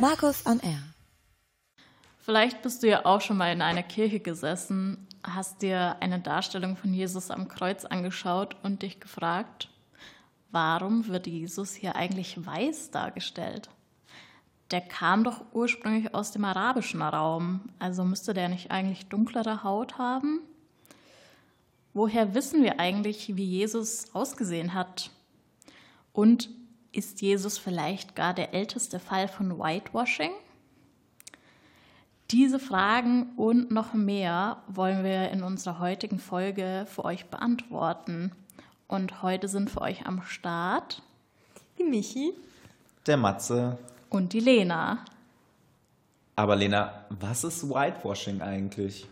Markus. On Air. Vielleicht bist du ja auch schon mal in einer Kirche gesessen, hast dir eine Darstellung von Jesus am Kreuz angeschaut und dich gefragt, warum wird Jesus hier eigentlich weiß dargestellt? Der kam doch ursprünglich aus dem arabischen Raum, also müsste der nicht eigentlich dunklere Haut haben? Woher wissen wir eigentlich, wie Jesus ausgesehen hat? Und ist Jesus vielleicht gar der älteste Fall von Whitewashing? Diese Fragen und noch mehr wollen wir in unserer heutigen Folge für euch beantworten. Und heute sind für euch am Start die Michi, der Matze und die Lena. Aber Lena, was ist Whitewashing eigentlich?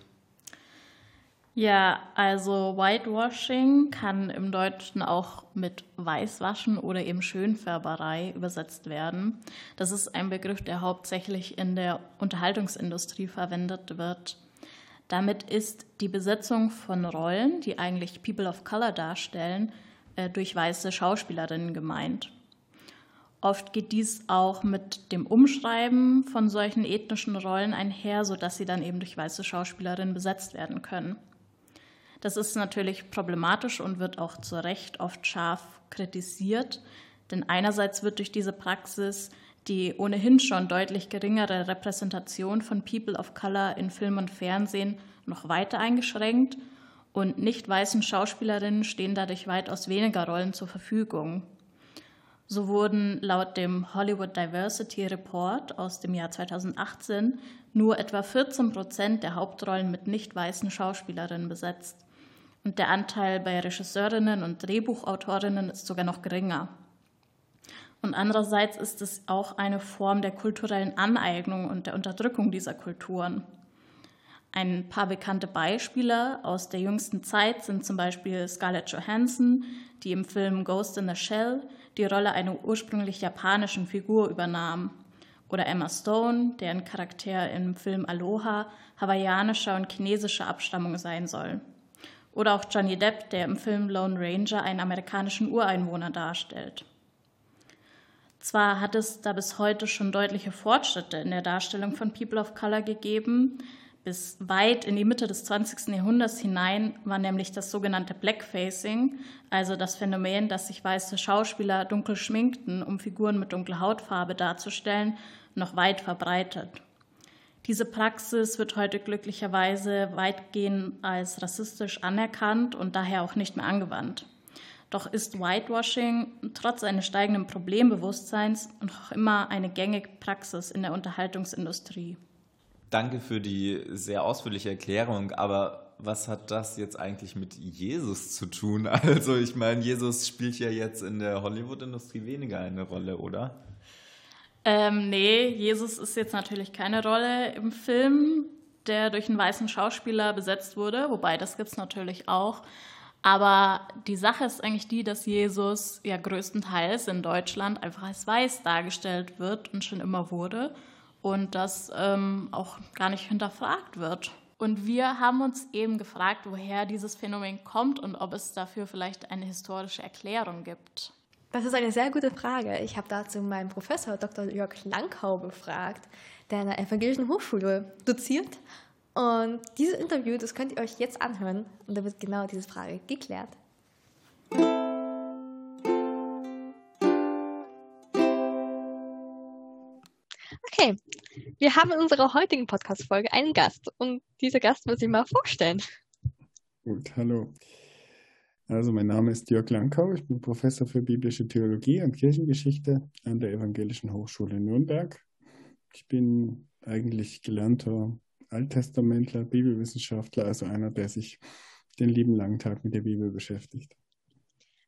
Ja, also Whitewashing kann im Deutschen auch mit Weißwaschen oder eben Schönfärberei übersetzt werden. Das ist ein Begriff, der hauptsächlich in der Unterhaltungsindustrie verwendet wird. Damit ist die Besetzung von Rollen, die eigentlich People of Color darstellen, äh, durch weiße Schauspielerinnen gemeint. Oft geht dies auch mit dem Umschreiben von solchen ethnischen Rollen einher, sodass sie dann eben durch weiße Schauspielerinnen besetzt werden können. Das ist natürlich problematisch und wird auch zu Recht oft scharf kritisiert, denn einerseits wird durch diese Praxis die ohnehin schon deutlich geringere Repräsentation von People of Color in Film und Fernsehen noch weiter eingeschränkt und nicht weißen Schauspielerinnen stehen dadurch weitaus weniger Rollen zur Verfügung. So wurden laut dem Hollywood Diversity Report aus dem Jahr 2018 nur etwa 14 Prozent der Hauptrollen mit nicht weißen Schauspielerinnen besetzt. Und der Anteil bei Regisseurinnen und Drehbuchautorinnen ist sogar noch geringer. Und andererseits ist es auch eine Form der kulturellen Aneignung und der Unterdrückung dieser Kulturen. Ein paar bekannte Beispiele aus der jüngsten Zeit sind zum Beispiel Scarlett Johansson, die im Film Ghost in the Shell die Rolle einer ursprünglich japanischen Figur übernahm, oder Emma Stone, deren Charakter im Film Aloha hawaiianischer und chinesischer Abstammung sein soll. Oder auch Johnny Depp, der im Film Lone Ranger einen amerikanischen Ureinwohner darstellt. Zwar hat es da bis heute schon deutliche Fortschritte in der Darstellung von People of Color gegeben, bis weit in die Mitte des 20. Jahrhunderts hinein war nämlich das sogenannte Blackfacing, also das Phänomen, dass sich weiße Schauspieler dunkel schminkten, um Figuren mit dunkler Hautfarbe darzustellen, noch weit verbreitet. Diese Praxis wird heute glücklicherweise weitgehend als rassistisch anerkannt und daher auch nicht mehr angewandt. Doch ist Whitewashing trotz eines steigenden Problembewusstseins noch immer eine gängige Praxis in der Unterhaltungsindustrie. Danke für die sehr ausführliche Erklärung, aber was hat das jetzt eigentlich mit Jesus zu tun? Also ich meine, Jesus spielt ja jetzt in der Hollywood-Industrie weniger eine Rolle, oder? Ähm, nee, Jesus ist jetzt natürlich keine Rolle im Film, der durch einen weißen Schauspieler besetzt wurde, wobei das gibt es natürlich auch. Aber die Sache ist eigentlich die, dass Jesus ja größtenteils in Deutschland einfach als weiß dargestellt wird und schon immer wurde und das ähm, auch gar nicht hinterfragt wird. Und wir haben uns eben gefragt, woher dieses Phänomen kommt und ob es dafür vielleicht eine historische Erklärung gibt. Das ist eine sehr gute Frage. Ich habe dazu meinen Professor Dr. Jörg Langkau befragt, der an der Evangelischen Hochschule doziert. Und dieses Interview, das könnt ihr euch jetzt anhören und da wird genau diese Frage geklärt. Okay, wir haben in unserer heutigen Podcast-Folge einen Gast und dieser Gast wird sich mal vorstellen. Gut, hallo. Also mein Name ist Jörg Lankau, ich bin Professor für biblische Theologie und Kirchengeschichte an der Evangelischen Hochschule Nürnberg. Ich bin eigentlich gelernter Alttestamentler, Bibelwissenschaftler, also einer, der sich den lieben langen Tag mit der Bibel beschäftigt.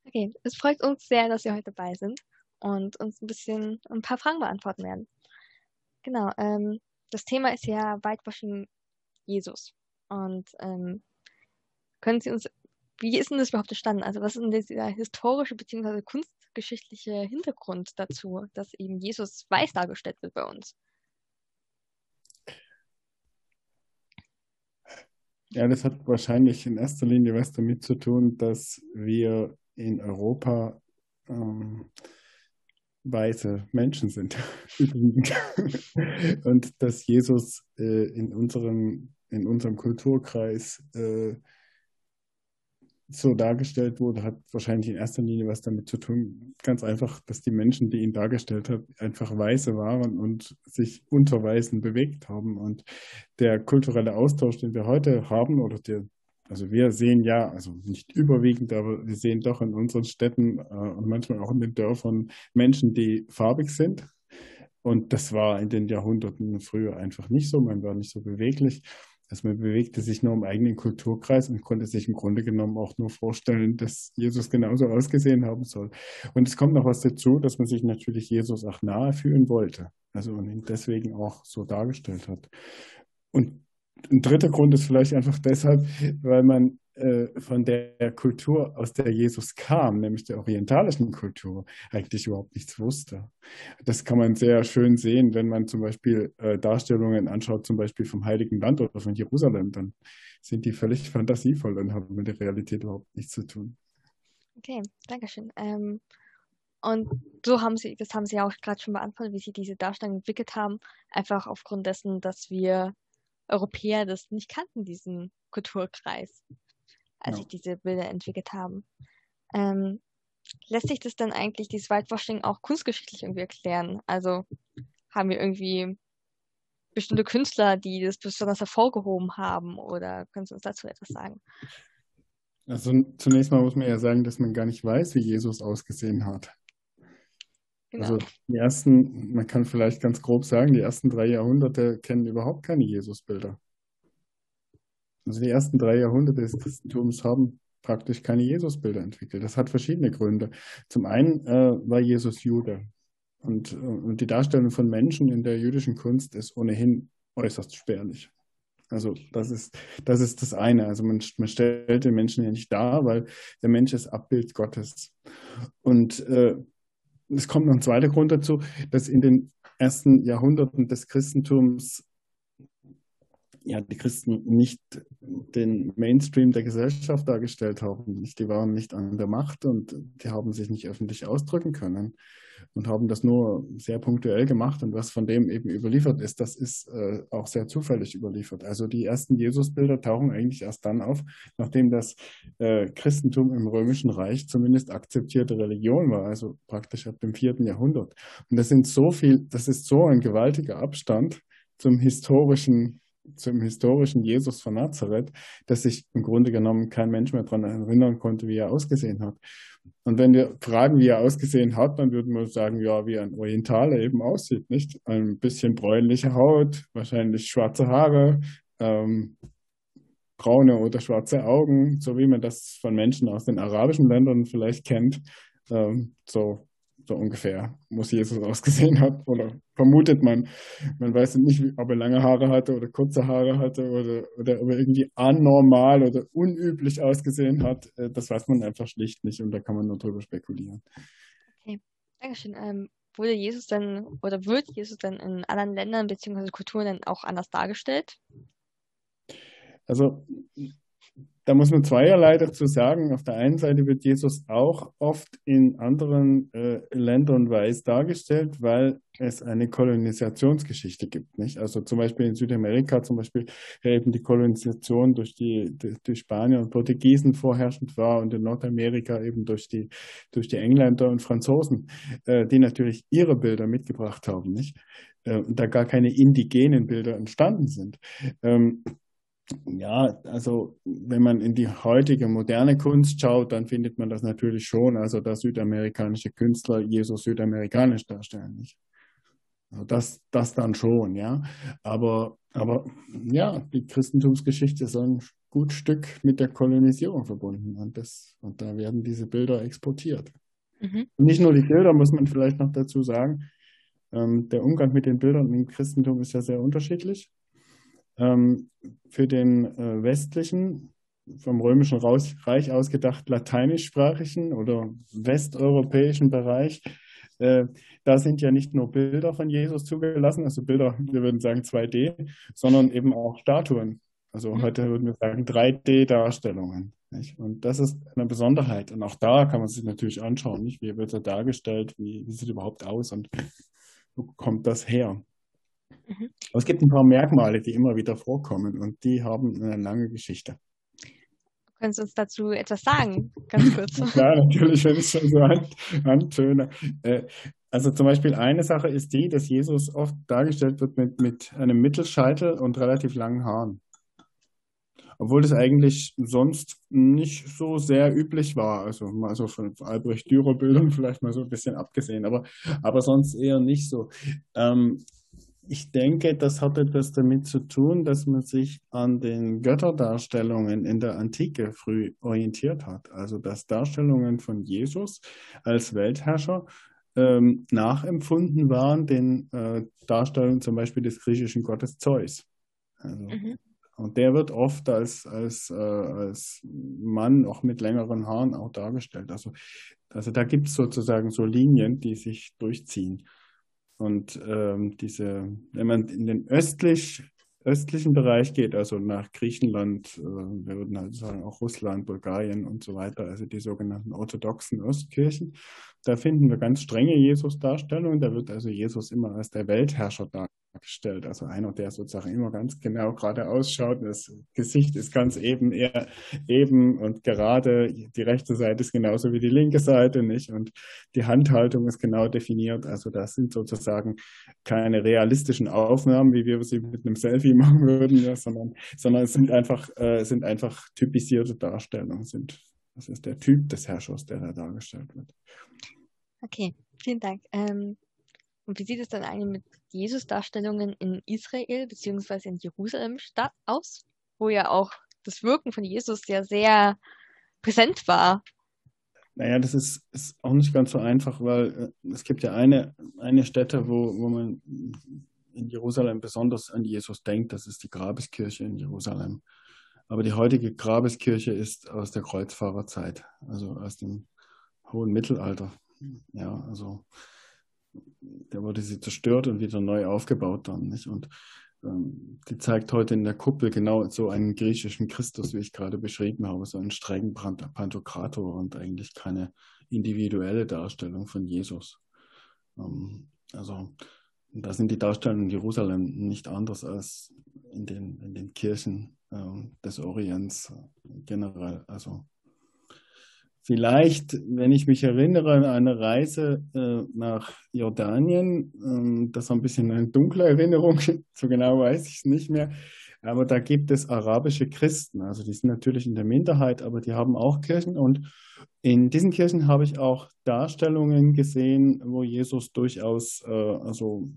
Okay, es freut uns sehr, dass Sie heute dabei sind und uns ein bisschen ein paar Fragen beantworten werden. Genau, ähm, das Thema ist ja Whitewashing Jesus. Und ähm, können Sie uns wie ist denn das überhaupt entstanden? Also was ist denn dieser historische bzw. kunstgeschichtliche Hintergrund dazu, dass eben Jesus weiß dargestellt wird bei uns? Ja, das hat wahrscheinlich in erster Linie was damit zu tun, dass wir in Europa ähm, weiße Menschen sind. und dass Jesus äh, in, unserem, in unserem Kulturkreis äh, so dargestellt wurde, hat wahrscheinlich in erster Linie was damit zu tun, ganz einfach, dass die Menschen, die ihn dargestellt hat, einfach Weiße waren und sich unter Weißen bewegt haben. Und der kulturelle Austausch, den wir heute haben, oder der, also wir sehen ja, also nicht überwiegend, aber wir sehen doch in unseren Städten äh, und manchmal auch in den Dörfern Menschen, die farbig sind. Und das war in den Jahrhunderten früher einfach nicht so. Man war nicht so beweglich. Also man bewegte sich nur im eigenen Kulturkreis und konnte sich im Grunde genommen auch nur vorstellen, dass Jesus genauso ausgesehen haben soll. Und es kommt noch was dazu, dass man sich natürlich Jesus auch nahe fühlen wollte. Also und ihn deswegen auch so dargestellt hat. Und ein dritter Grund ist vielleicht einfach deshalb, weil man äh, von der Kultur, aus der Jesus kam, nämlich der orientalischen Kultur, eigentlich überhaupt nichts wusste. Das kann man sehr schön sehen, wenn man zum Beispiel äh, Darstellungen anschaut, zum Beispiel vom Heiligen Land oder von Jerusalem, dann sind die völlig fantasievoll und haben mit der Realität überhaupt nichts zu tun. Okay, danke schön. Ähm, und so haben Sie, das haben Sie auch gerade schon beantwortet, wie Sie diese Darstellung entwickelt haben, einfach aufgrund dessen, dass wir Europäer das nicht kannten, diesen Kulturkreis, als Ja. sich diese Bilder entwickelt haben. Ähm, lässt sich das dann eigentlich, dieses Whitewashing, auch kunstgeschichtlich irgendwie erklären? Also haben wir irgendwie bestimmte Künstler, die das besonders hervorgehoben haben? Oder können Sie uns dazu etwas sagen? Also zunächst mal muss man ja sagen, dass man gar nicht weiß, wie Jesus ausgesehen hat. Genau. Also die ersten, man kann vielleicht ganz grob sagen, die ersten drei Jahrhunderte kennen überhaupt keine Jesusbilder. Also die ersten drei Jahrhunderte des Christentums haben praktisch keine Jesusbilder entwickelt. Das hat verschiedene Gründe. Zum einen äh, war Jesus Jude. Und, äh, und die Darstellung von Menschen in der jüdischen Kunst ist ohnehin äußerst spärlich. Also das ist, das ist das eine. Also man, man stellt den Menschen ja nicht dar, weil der Mensch ist Abbild Gottes. Und äh, es kommt noch ein zweiter Grund dazu, dass in den ersten Jahrhunderten des Christentums ja, die Christen nicht den Mainstream der Gesellschaft dargestellt haben. Die waren nicht an der Macht und die haben sich nicht öffentlich ausdrücken können und haben das nur sehr punktuell gemacht. Und was von dem eben überliefert ist, das ist äh, auch sehr zufällig überliefert. Also die ersten Jesusbilder tauchen eigentlich erst dann auf, nachdem das äh, Christentum im Römischen Reich zumindest akzeptierte Religion war, also praktisch ab dem vierten Jahrhundert. Und das sind so viel, das ist so ein gewaltiger Abstand zum historischen zum historischen Jesus von Nazareth, dass sich im Grunde genommen kein Mensch mehr daran erinnern konnte, wie er ausgesehen hat. Und wenn wir fragen, wie er ausgesehen hat, dann würden wir sagen, ja, wie ein Orientaler eben aussieht, nicht? Ein bisschen bräunliche Haut, wahrscheinlich schwarze Haare, ähm, braune oder schwarze Augen, so wie man das von Menschen aus den arabischen Ländern vielleicht kennt. Ähm, so so ungefähr muss Jesus ausgesehen hat oder vermutet man. Man weiß nicht, ob er lange Haare hatte oder kurze Haare hatte oder, oder ob er irgendwie anormal oder unüblich ausgesehen hat. Äh, Das weiß man einfach schlicht nicht und da kann man nur drüber spekulieren. Okay, Dankeschön. Ähm, wurde Jesus dann oder wird Jesus dann in anderen Ländern bzw. Kulturen dann auch anders dargestellt? Also da muss man zweierlei dazu sagen. Auf der einen Seite wird Jesus auch oft in anderen äh, Ländern weiß dargestellt, weil es eine Kolonisationsgeschichte gibt. Nicht? Also zum Beispiel in Südamerika, zum Beispiel eben die Kolonisation durch die, die Spanier und Portugiesen vorherrschend war und in Nordamerika eben durch die, durch die Engländer und Franzosen, äh, die natürlich ihre Bilder mitgebracht haben. Nicht? Äh, da gar keine indigenen Bilder entstanden sind. Ähm, ja, also wenn man in die heutige moderne Kunst schaut, dann findet man das natürlich schon, also dass südamerikanische Künstler Jesus südamerikanisch darstellen, nicht? Also das, das dann schon, ja. Aber, aber ja, die Christentumsgeschichte ist ein gut Stück mit der Kolonisierung verbunden und, das, und da werden diese Bilder exportiert. Mhm. Und nicht nur die Bilder, muss man vielleicht noch dazu sagen. Ähm, der Umgang mit den Bildern im Christentum ist ja sehr unterschiedlich. Ähm, für den äh, westlichen, vom Römischen Reich ausgedacht lateinischsprachigen oder westeuropäischen Bereich, äh, da sind ja nicht nur Bilder von Jesus zugelassen, also Bilder, wir würden sagen 2D, sondern eben auch Statuen. Also heute würden wir sagen 3D-Darstellungen. Nicht? Und das ist eine Besonderheit. Und auch da kann man sich natürlich anschauen, nicht? wie wird er dargestellt, wie, wie sieht er überhaupt aus und wo kommt das her. Mhm. Aber es gibt ein paar Merkmale, die immer wieder vorkommen und die haben eine lange Geschichte. Können Sie uns dazu etwas sagen, ganz kurz? ja, natürlich, wenn ich schon so antöne. Äh, also zum Beispiel eine Sache ist die, dass Jesus oft dargestellt wird mit, mit einem Mittelscheitel und relativ langen Haaren. Obwohl das eigentlich sonst nicht so sehr üblich war. Also mal so von Albrecht Dürer Bildern vielleicht mal so ein bisschen abgesehen, aber, aber sonst eher nicht so. Ähm, ich denke, das hat etwas damit zu tun, dass man sich an den Götterdarstellungen in der Antike früh orientiert hat. Also dass Darstellungen von Jesus als Weltherrscher ähm, nachempfunden waren den äh, Darstellungen zum Beispiel des griechischen Gottes Zeus. Also, mhm. Und der wird oft als, als, äh, als Mann auch mit längeren Haaren auch dargestellt. Also, also da gibt es sozusagen so Linien, die sich durchziehen. Und ähm, diese, wenn man in den östlich, östlichen Bereich geht, also nach Griechenland, äh, wir würden halt sagen auch Russland, Bulgarien und so weiter, also die sogenannten orthodoxen Ostkirchen, da finden wir ganz strenge Jesus-Darstellungen. Da wird also Jesus immer als der Weltherrscher dargestellt. Also einer, der sozusagen immer ganz genau gerade ausschaut. Das Gesicht ist ganz eben, eher eben und gerade. Die rechte Seite ist genauso wie die linke Seite, nicht? Und die Handhaltung ist genau definiert. Also das sind sozusagen keine realistischen Aufnahmen, wie wir sie mit einem Selfie machen würden, ja, sondern, sondern es sind einfach, äh, sind einfach typisierte Darstellungen, sind das ist der Typ des Herrschers, der da dargestellt wird. Okay, vielen Dank. Ähm, und wie sieht es dann eigentlich mit Jesus-Darstellungen in Israel bzw. in Jerusalem aus, wo ja auch das Wirken von Jesus ja sehr präsent war? Naja, das ist, ist auch nicht ganz so einfach, weil äh, es gibt ja eine, eine Stätte, wo, wo man in Jerusalem besonders an Jesus denkt. Das ist die Grabeskirche in Jerusalem. Aber die heutige Grabeskirche ist aus der Kreuzfahrerzeit, also aus dem hohen Mittelalter. Ja, also da wurde sie zerstört und wieder neu aufgebaut dann, nicht? Und ähm, die zeigt heute in der Kuppel genau so einen griechischen Christus, wie ich gerade beschrieben habe, so einen strengen Pantokrator und eigentlich keine individuelle Darstellung von Jesus. Ähm, also da sind die Darstellungen in Jerusalem nicht anders als in den, in den Kirchen ähm, des Orients generell. Also vielleicht, wenn ich mich erinnere an eine Reise äh, nach Jordanien, ähm, das ist ein bisschen eine dunkle Erinnerung, so genau weiß ich es nicht mehr, aber da gibt es arabische Christen, also die sind natürlich in der Minderheit, aber die haben auch Kirchen und in diesen Kirchen habe ich auch Darstellungen gesehen, wo Jesus durchaus äh, also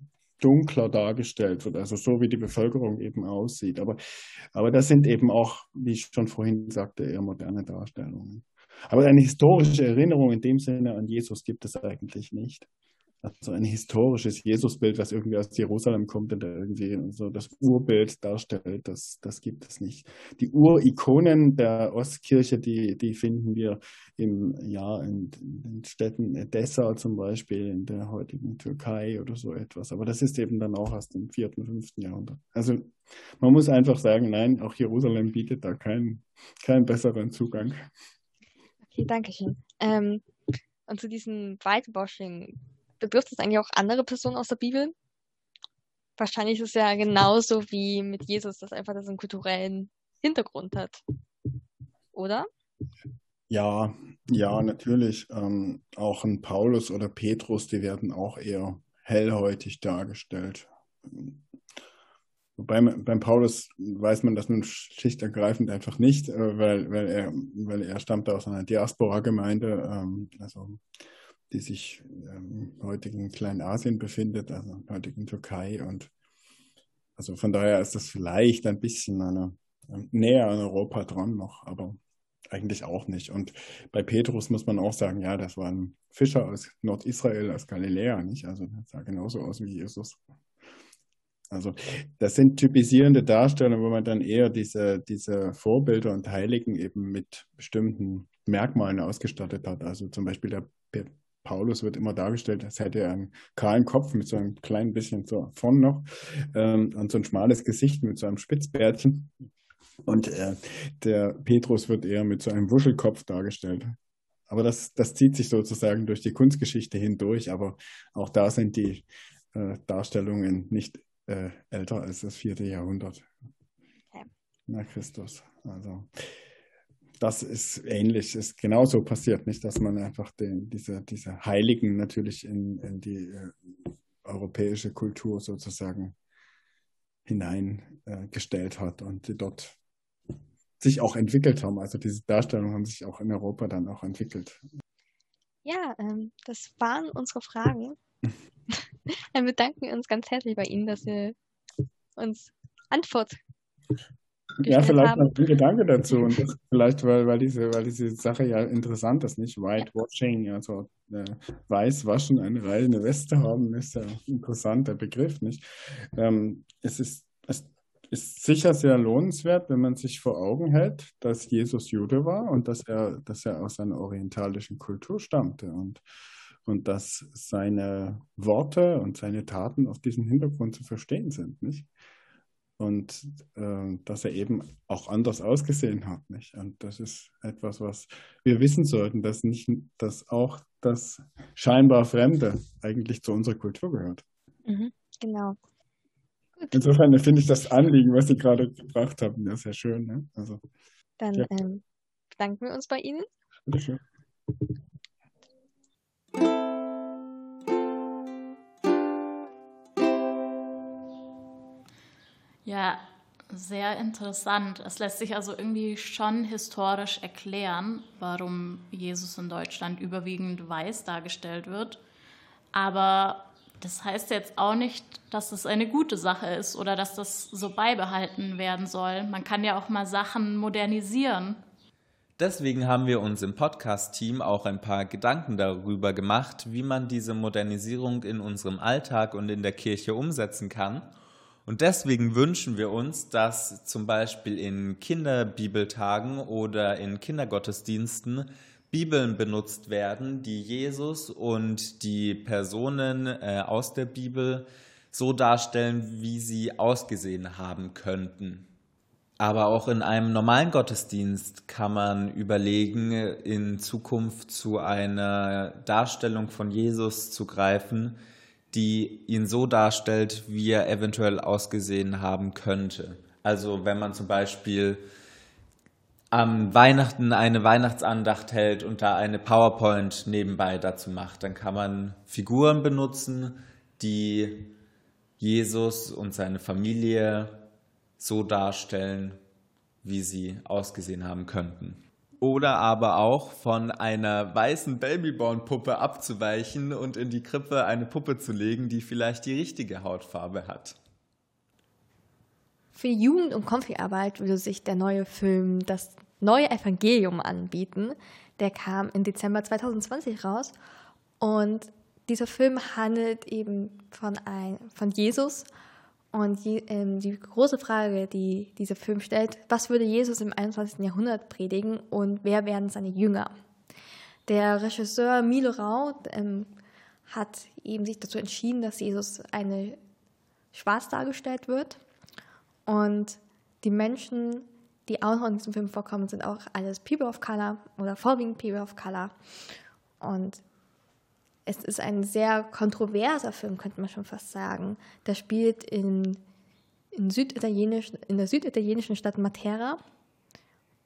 dunkler dargestellt wird, also so wie die Bevölkerung eben aussieht. Aber, aber das sind eben auch, wie ich schon vorhin sagte, eher moderne Darstellungen. Aber eine historische Erinnerung in dem Sinne an Jesus gibt es eigentlich nicht. Also ein historisches Jesusbild, was irgendwie aus Jerusalem kommt und irgendwie so das Urbild darstellt, das, das gibt es nicht. Die Urikonen der Ostkirche, die, die finden wir im, ja, in, in Städten Edessa zum Beispiel, in der heutigen Türkei oder so etwas. Aber das ist eben dann auch aus dem vierten, fünften Jahrhundert. Also man muss einfach sagen, nein, auch Jerusalem bietet da keinen, keinen besseren Zugang. Okay, danke schön. Ähm, und zu diesem Whitewashing betrifft es eigentlich auch andere Personen aus der Bibel? Wahrscheinlich ist es ja genauso wie mit Jesus, dass einfach das einen kulturellen Hintergrund hat. Oder? Ja, ja, natürlich. Ähm, auch ein Paulus oder Petrus, die werden auch eher hellhäutig dargestellt. Wobei beim Paulus weiß man das nun schlicht ergreifend einfach nicht, äh, weil, weil, er, weil er stammt aus einer Diaspora-Gemeinde. Ähm, also die sich ähm, heutigen Kleinasien befindet, also heutigen Türkei. Und also von daher ist das vielleicht ein bisschen eine, äh, näher an Europa dran noch, aber eigentlich auch nicht. Und bei Petrus muss man auch sagen, ja, das war ein Fischer aus Nordisrael, aus Galiläa, nicht? Also das sah genauso aus wie Jesus. Also das sind typisierende Darstellungen, wo man dann eher diese, diese Vorbilder und Heiligen eben mit bestimmten Merkmalen ausgestattet hat. Also zum Beispiel der Paulus wird immer dargestellt, als hätte er einen kahlen Kopf mit so einem kleinen bisschen so vorn noch ähm, und so ein schmales Gesicht mit so einem Spitzbärtchen. Und äh, der Petrus wird eher mit so einem Wuschelkopf dargestellt. Aber das, das zieht sich sozusagen durch die Kunstgeschichte hindurch. Aber auch da sind die äh, Darstellungen nicht äh, älter als das vierte Jahrhundert okay. nach Christus. Also das ist ähnlich, ist genauso passiert, nicht, dass man einfach den, diese, diese Heiligen natürlich in, in die äh, europäische Kultur sozusagen hineingestellt äh, hat und die dort sich auch entwickelt haben. Also diese Darstellungen haben sich auch in Europa dann auch entwickelt. Ja, ähm, das waren unsere Fragen. dann bedanken wir uns ganz herzlich bei Ihnen, dass Sie uns Antwort ja, vielleicht noch ein Gedanke dazu. Und das vielleicht, weil, weil, diese, weil diese Sache ja interessant ist, nicht? Whitewashing, also äh, weiß waschen, eine reine Weste haben, ist ja ein interessanter Begriff, nicht? Ähm, es ist, es ist sicher sehr lohnenswert, wenn man sich vor Augen hält, dass Jesus Jude war und dass er, dass er aus einer orientalischen Kultur stammte und, und dass seine Worte und seine Taten auf diesem Hintergrund zu verstehen sind, nicht? und äh, dass er eben auch anders ausgesehen hat. Nicht? Und das ist etwas, was wir wissen sollten, dass nicht, dass auch das scheinbar Fremde eigentlich zu unserer Kultur gehört. Mhm, genau. Insofern finde ich das Anliegen, was Sie gerade gebracht haben, ja sehr schön. Ne? Also, Dann ja. ähm, bedanken wir uns bei Ihnen. Bitte schön. Ja, sehr interessant. Es lässt sich also irgendwie schon historisch erklären, warum Jesus in Deutschland überwiegend weiß dargestellt wird. Aber das heißt jetzt auch nicht, dass es eine gute Sache ist oder dass das so beibehalten werden soll. Man kann ja auch mal Sachen modernisieren. Deswegen haben wir uns im Podcast-Team auch ein paar Gedanken darüber gemacht, wie man diese Modernisierung in unserem Alltag und in der Kirche umsetzen kann und deswegen wünschen wir uns, dass zum Beispiel in Kinderbibeltagen oder in Kindergottesdiensten Bibeln benutzt werden, die Jesus und die Personen äh, aus der Bibel so darstellen, wie sie ausgesehen haben könnten. Aber auch in einem normalen Gottesdienst kann man überlegen, in Zukunft zu einer Darstellung von Jesus zu greifen, die ihn so darstellt, wie er eventuell ausgesehen haben könnte. Also wenn man zum Beispiel am Weihnachten eine Weihnachtsandacht hält und da eine PowerPoint nebenbei dazu macht, dann kann man Figuren benutzen, die Jesus und seine Familie so darstellen, wie sie ausgesehen haben könnten oder aber auch von einer weißen Babyborn-Puppe abzuweichen und in die Krippe eine Puppe zu legen, die vielleicht die richtige Hautfarbe hat. Für die Jugend- und Konfi-Arbeit würde sich der neue Film Das neue Evangelium anbieten. Der kam im Dezember 2020 raus und dieser Film handelt eben von, ein, von Jesus und die, ähm, die große Frage, die dieser Film stellt, was würde Jesus im 21. Jahrhundert predigen und wer werden seine Jünger? Der Regisseur Milo Rau ähm, hat eben sich dazu entschieden, dass Jesus eine schwarz dargestellt wird und die Menschen, die auch noch in diesem Film vorkommen, sind auch alles People of Color oder vorwiegend People of Color und es ist ein sehr kontroverser Film, könnte man schon fast sagen. Der spielt in, in, Süditalienisch, in der süditalienischen Stadt Matera.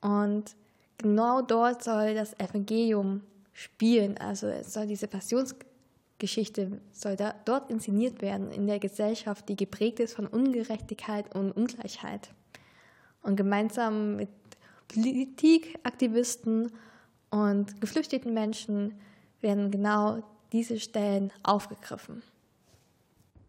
Und genau dort soll das Evangelium spielen. Also es soll diese Passionsgeschichte soll da, dort inszeniert werden, in der Gesellschaft, die geprägt ist von Ungerechtigkeit und Ungleichheit. Und gemeinsam mit Politikaktivisten und geflüchteten Menschen werden genau diese Stellen aufgegriffen?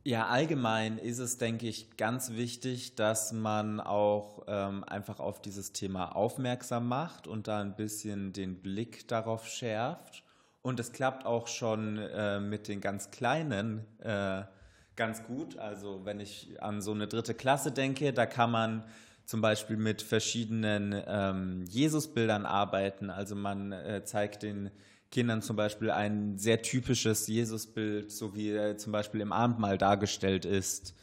Ja, allgemein ist es, denke ich, ganz wichtig, dass man auch ähm, einfach auf dieses Thema aufmerksam macht und da ein bisschen den Blick darauf schärft. Und es klappt auch schon äh, mit den ganz Kleinen äh, ganz gut. Also wenn ich an so eine dritte Klasse denke, da kann man zum Beispiel mit verschiedenen ähm, Jesusbildern arbeiten. Also man äh, zeigt den Kindern zum Beispiel ein sehr typisches Jesusbild, so wie er zum Beispiel im Abendmahl dargestellt ist.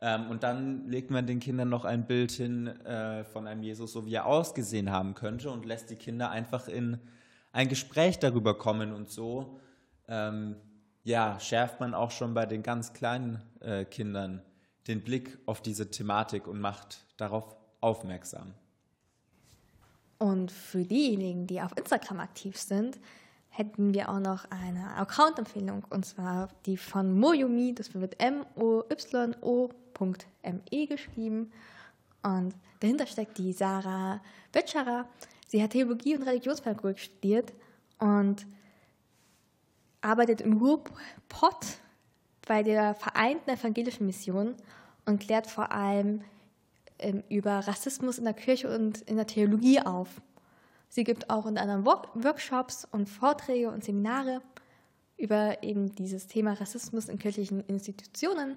Ähm, und dann legt man den Kindern noch ein Bild hin äh, von einem Jesus, so wie er ausgesehen haben könnte und lässt die Kinder einfach in ein Gespräch darüber kommen und so ähm, ja, schärft man auch schon bei den ganz kleinen äh, Kindern den Blick auf diese Thematik und macht darauf aufmerksam. Und für diejenigen, die auf Instagram aktiv sind, hätten wir auch noch eine Account-Empfehlung und zwar die von Moyumi, das wird M-O-Y-O.me geschrieben. Und dahinter steckt die Sarah Wetscherer. Sie hat Theologie und Religionspädagogik studiert und arbeitet im Ruhrpott bei der Vereinten Evangelischen Mission und klärt vor allem ähm, über Rassismus in der Kirche und in der Theologie auf. Sie gibt auch unter anderem Workshops und Vorträge und Seminare über eben dieses Thema Rassismus in kirchlichen Institutionen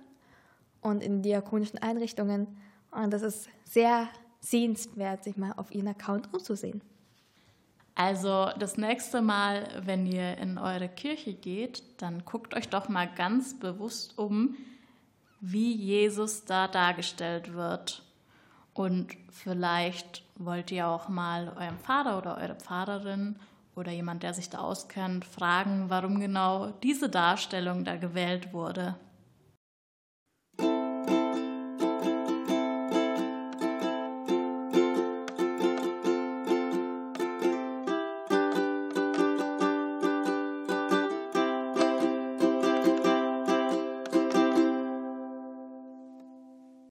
und in diakonischen Einrichtungen. Und das ist sehr sehenswert, sich mal auf ihren Account umzusehen. Also das nächste Mal, wenn ihr in eure Kirche geht, dann guckt euch doch mal ganz bewusst um, wie Jesus da dargestellt wird. Und vielleicht wollt ihr auch mal eurem Vater oder eure Pfarrerin oder jemand, der sich da auskennt, fragen, warum genau diese Darstellung da gewählt wurde.